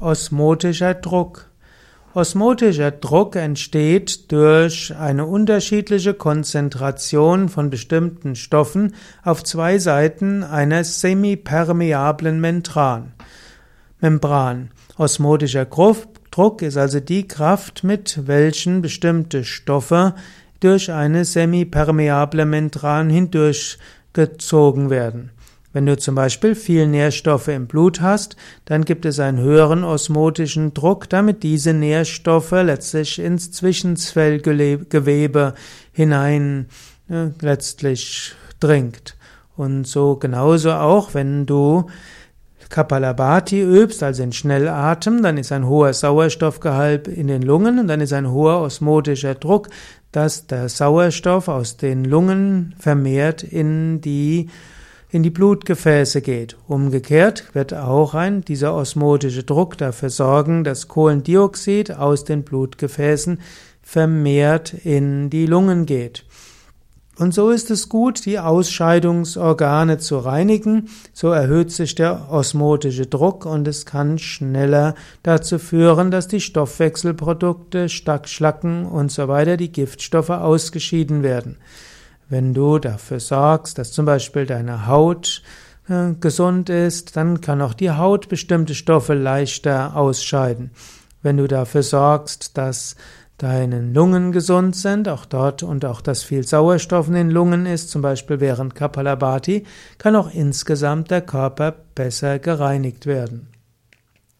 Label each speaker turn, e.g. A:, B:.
A: Osmotischer Druck. Osmotischer Druck entsteht durch eine unterschiedliche Konzentration von bestimmten Stoffen auf zwei Seiten einer semipermeablen Membran. Membran. Osmotischer Druck ist also die Kraft, mit welchen bestimmte Stoffe durch eine semipermeable Membran hindurchgezogen werden. Wenn du zum Beispiel viel Nährstoffe im Blut hast, dann gibt es einen höheren osmotischen Druck, damit diese Nährstoffe letztlich ins Zwischenzellgewebe hinein äh, letztlich dringt. Und so genauso auch, wenn du Kapalabhati übst, also in Schnellatem, dann ist ein hoher Sauerstoffgehalt in den Lungen und dann ist ein hoher osmotischer Druck, dass der Sauerstoff aus den Lungen vermehrt in die in die Blutgefäße geht. Umgekehrt wird auch ein dieser osmotische Druck dafür sorgen, dass Kohlendioxid aus den Blutgefäßen vermehrt in die Lungen geht. Und so ist es gut, die Ausscheidungsorgane zu reinigen. So erhöht sich der osmotische Druck und es kann schneller dazu führen, dass die Stoffwechselprodukte, Schlacken und so weiter, die Giftstoffe ausgeschieden werden. Wenn du dafür sorgst, dass zum Beispiel deine Haut äh, gesund ist, dann kann auch die Haut bestimmte Stoffe leichter ausscheiden. Wenn du dafür sorgst, dass deine Lungen gesund sind, auch dort und auch dass viel Sauerstoff in den Lungen ist, zum Beispiel während Kapalabhati, kann auch insgesamt der Körper besser gereinigt werden.